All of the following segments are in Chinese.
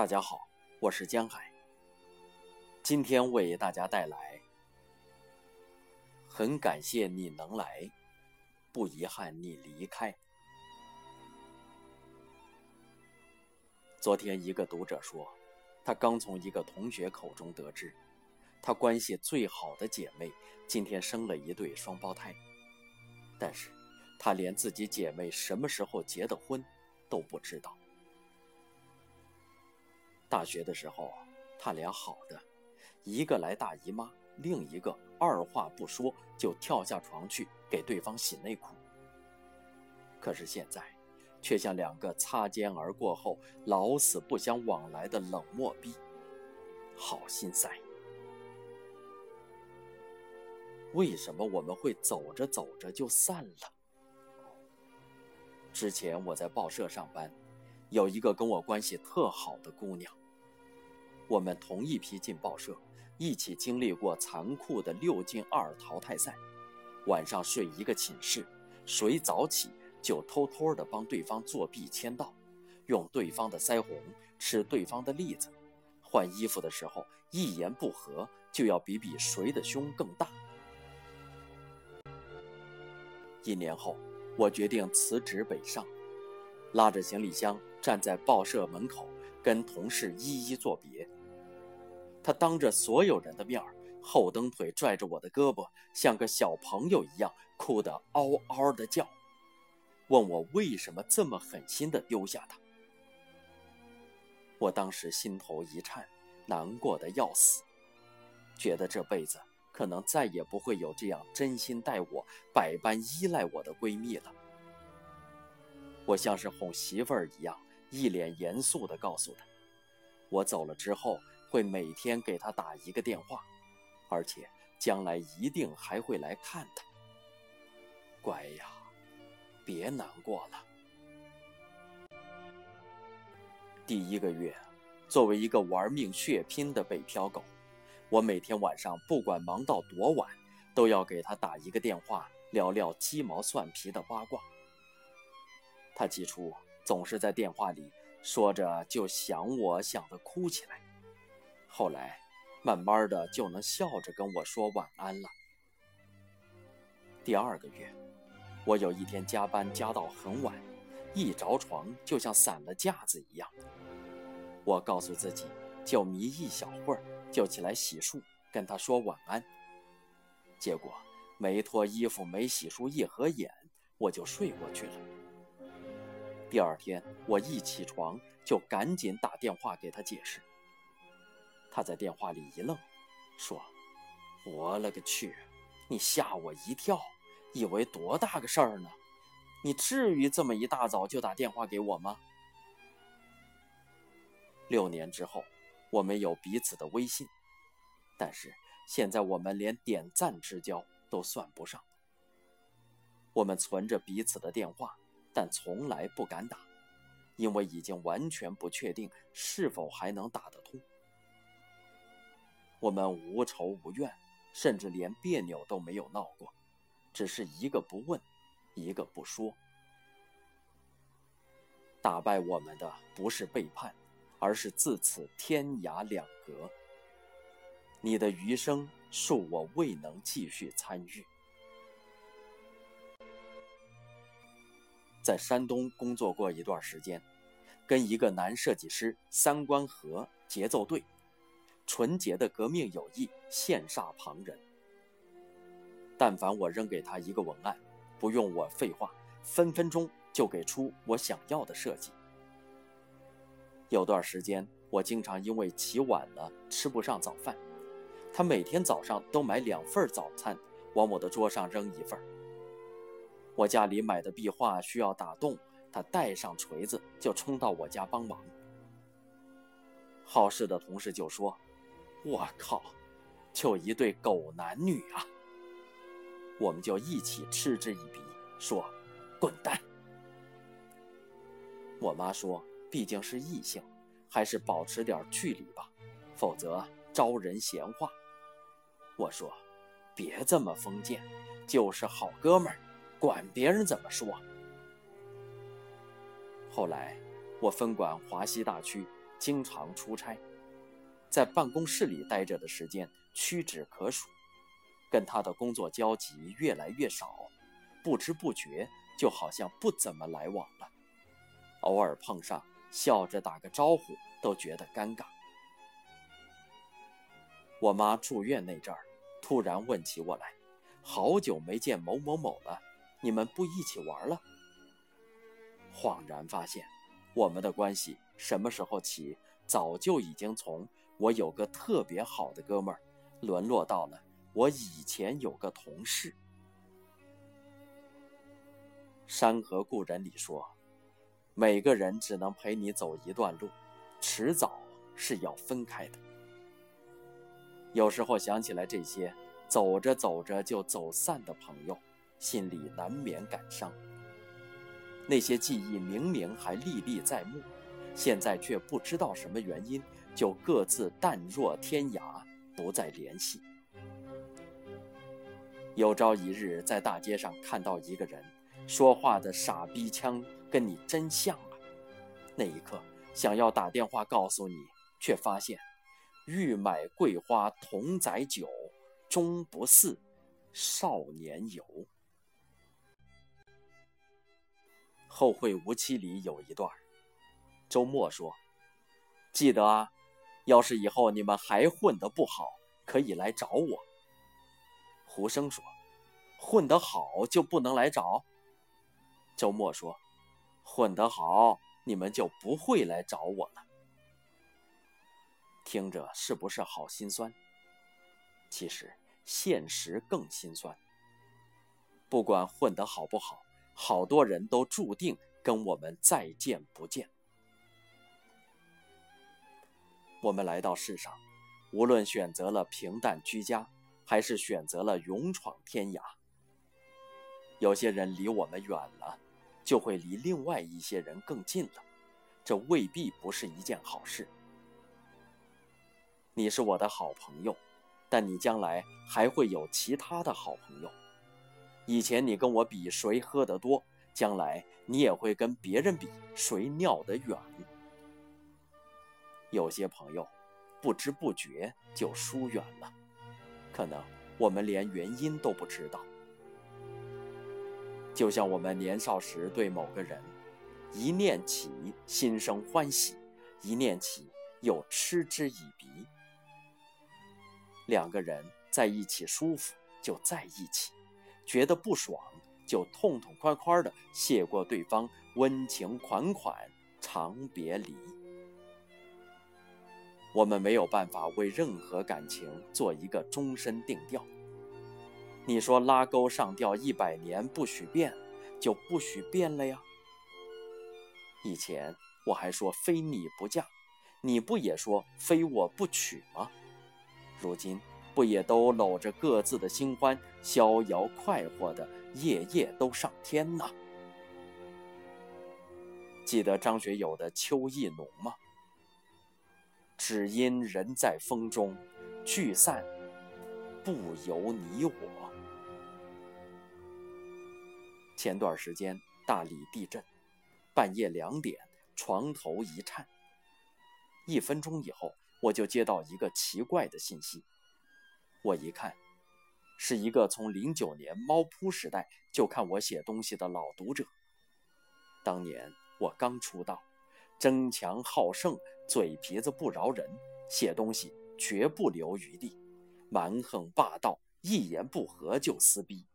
大家好，我是江海。今天为大家带来，很感谢你能来，不遗憾你离开。昨天一个读者说，他刚从一个同学口中得知，他关系最好的姐妹今天生了一对双胞胎，但是他连自己姐妹什么时候结的婚都不知道。大学的时候，他俩好的，一个来大姨妈，另一个二话不说就跳下床去给对方洗内裤。可是现在，却像两个擦肩而过后老死不相往来的冷漠逼，好心塞。为什么我们会走着走着就散了？之前我在报社上班，有一个跟我关系特好的姑娘。我们同一批进报社，一起经历过残酷的六进二淘汰赛，晚上睡一个寝室，谁早起就偷偷的帮对方作弊签到，用对方的腮红吃对方的栗子，换衣服的时候一言不合就要比比谁的胸更大。一年后，我决定辞职北上，拉着行李箱站在报社门口，跟同事一一作别。他当着所有人的面儿，后蹬腿拽着我的胳膊，像个小朋友一样，哭得嗷嗷的叫，问我为什么这么狠心的丢下他。我当时心头一颤，难过的要死，觉得这辈子可能再也不会有这样真心待我、百般依赖我的闺蜜了。我像是哄媳妇儿一样，一脸严肃地告诉她，我走了之后。会每天给他打一个电话，而且将来一定还会来看他。乖呀，别难过了。第一个月，作为一个玩命血拼的北漂狗，我每天晚上不管忙到多晚，都要给他打一个电话，聊聊鸡毛蒜皮的八卦。他起初总是在电话里说着就想我想的哭起来。后来，慢慢的就能笑着跟我说晚安了。第二个月，我有一天加班加到很晚，一着床就像散了架子一样。我告诉自己，就眯一小会儿，就起来洗漱，跟他说晚安。结果没脱衣服，没洗漱，一合眼我就睡过去了。第二天我一起床就赶紧打电话给他解释。他在电话里一愣，说：“我勒个去！你吓我一跳，以为多大个事儿呢？你至于这么一大早就打电话给我吗？”六年之后，我们有彼此的微信，但是现在我们连点赞之交都算不上。我们存着彼此的电话，但从来不敢打，因为已经完全不确定是否还能打得通。我们无仇无怨，甚至连别扭都没有闹过，只是一个不问，一个不说。打败我们的不是背叛，而是自此天涯两隔。你的余生，恕我未能继续参与。在山东工作过一段时间，跟一个男设计师三观合，节奏对。纯洁的革命友谊羡煞旁人。但凡我扔给他一个文案，不用我废话，分分钟就给出我想要的设计。有段时间，我经常因为起晚了吃不上早饭，他每天早上都买两份早餐往我的桌上扔一份。我家里买的壁画需要打洞，他带上锤子就冲到我家帮忙。好事的同事就说。我靠，就一对狗男女啊！我们就一起嗤之以鼻，说：“滚蛋！”我妈说：“毕竟是异性，还是保持点距离吧，否则招人闲话。”我说：“别这么封建，就是好哥们儿，管别人怎么说。”后来，我分管华西大区，经常出差，在办公室里待着的时间屈指可数，跟他的工作交集越来越少，不知不觉就好像不怎么来往了。偶尔碰上，笑着打个招呼都觉得尴尬。我妈住院那阵儿，突然问起我来：“好久没见某某某了，你们不一起玩了？”恍然发现，我们的关系什么时候起，早就已经从我有个特别好的哥们儿，沦落到了我以前有个同事。《山河故人》里说：“每个人只能陪你走一段路，迟早是要分开的。”有时候想起来这些走着走着就走散的朋友，心里难免感伤。那些记忆明明还历历在目，现在却不知道什么原因就各自淡若天涯，不再联系。有朝一日在大街上看到一个人，说话的傻逼腔跟你真像啊！那一刻想要打电话告诉你，却发现。欲买桂花同载酒，终不似少年游。《后会无期》里有一段，周末说：“记得啊，要是以后你们还混得不好，可以来找我。”胡生说：“混得好就不能来找？”周末说：“混得好，你们就不会来找我了。”听着是不是好心酸？其实现实更心酸。不管混得好不好，好多人都注定跟我们再见不见。我们来到世上，无论选择了平淡居家，还是选择了勇闯天涯，有些人离我们远了，就会离另外一些人更近了，这未必不是一件好事。你是我的好朋友，但你将来还会有其他的好朋友。以前你跟我比谁喝得多，将来你也会跟别人比谁尿得远。有些朋友不知不觉就疏远了，可能我们连原因都不知道。就像我们年少时对某个人，一念起心生欢喜，一念起又嗤之以鼻。两个人在一起舒服就在一起，觉得不爽就痛痛快快的谢过对方，温情款款长别离。我们没有办法为任何感情做一个终身定调。你说拉钩上吊一百年不许变，就不许变了呀？以前我还说非你不嫁，你不也说非我不娶吗？如今不也都搂着各自的新欢，逍遥快活的夜夜都上天呐？记得张学友的《秋意浓》吗？只因人在风中，聚散不由你我。前段时间大理地震，半夜两点，床头一颤，一分钟以后。我就接到一个奇怪的信息，我一看，是一个从零九年猫扑时代就看我写东西的老读者。当年我刚出道，争强好胜，嘴皮子不饶人，写东西绝不留余地，蛮横霸道，一言不合就撕逼。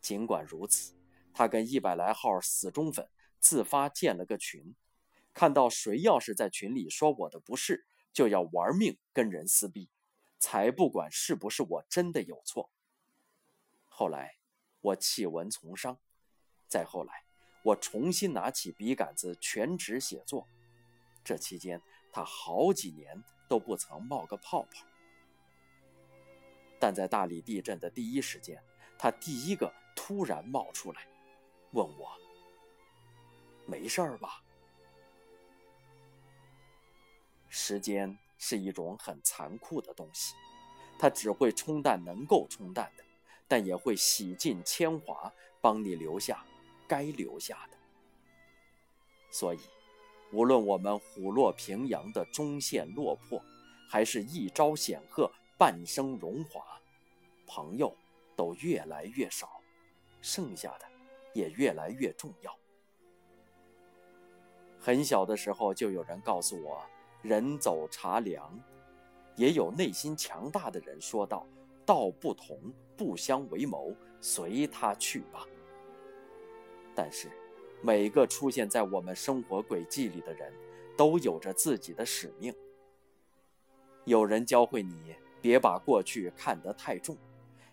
尽管如此，他跟一百来号死忠粉自发建了个群，看到谁要是在群里说我的不是。就要玩命跟人撕逼，才不管是不是我真的有错。后来我弃文从商，再后来我重新拿起笔杆子全职写作，这期间他好几年都不曾冒个泡泡。但在大理地震的第一时间，他第一个突然冒出来，问我：“没事吧？”时间是一种很残酷的东西，它只会冲淡能够冲淡的，但也会洗尽铅华，帮你留下该留下的。所以，无论我们虎落平阳的中线落魄，还是一朝显赫、半生荣华，朋友都越来越少，剩下的也越来越重要。很小的时候就有人告诉我：“人走茶凉。”也有内心强大的人说道：“道不同，不相为谋，随他去吧。”但是，每个出现在我们生活轨迹里的人，都有着自己的使命。有人教会你别把过去看得太重，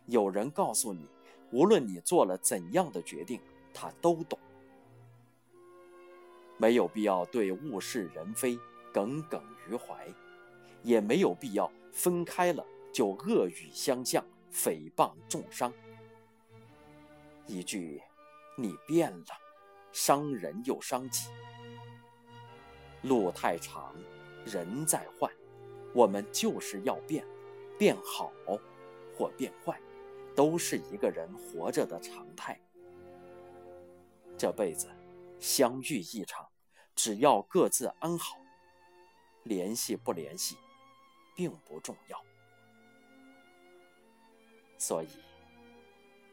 有人告诉你，无论你做了怎样的决定，他都懂。没有必要对物是人非耿耿于怀。也没有必要分开了就恶语相向、诽谤重伤。一句“你变了”，伤人又伤己。路太长，人在换，我们就是要变，变好或变坏，都是一个人活着的常态。这辈子相遇一场，只要各自安好，联系不联系。并不重要，所以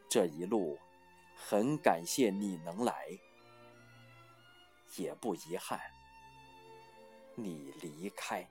这一路很感谢你能来，也不遗憾你离开。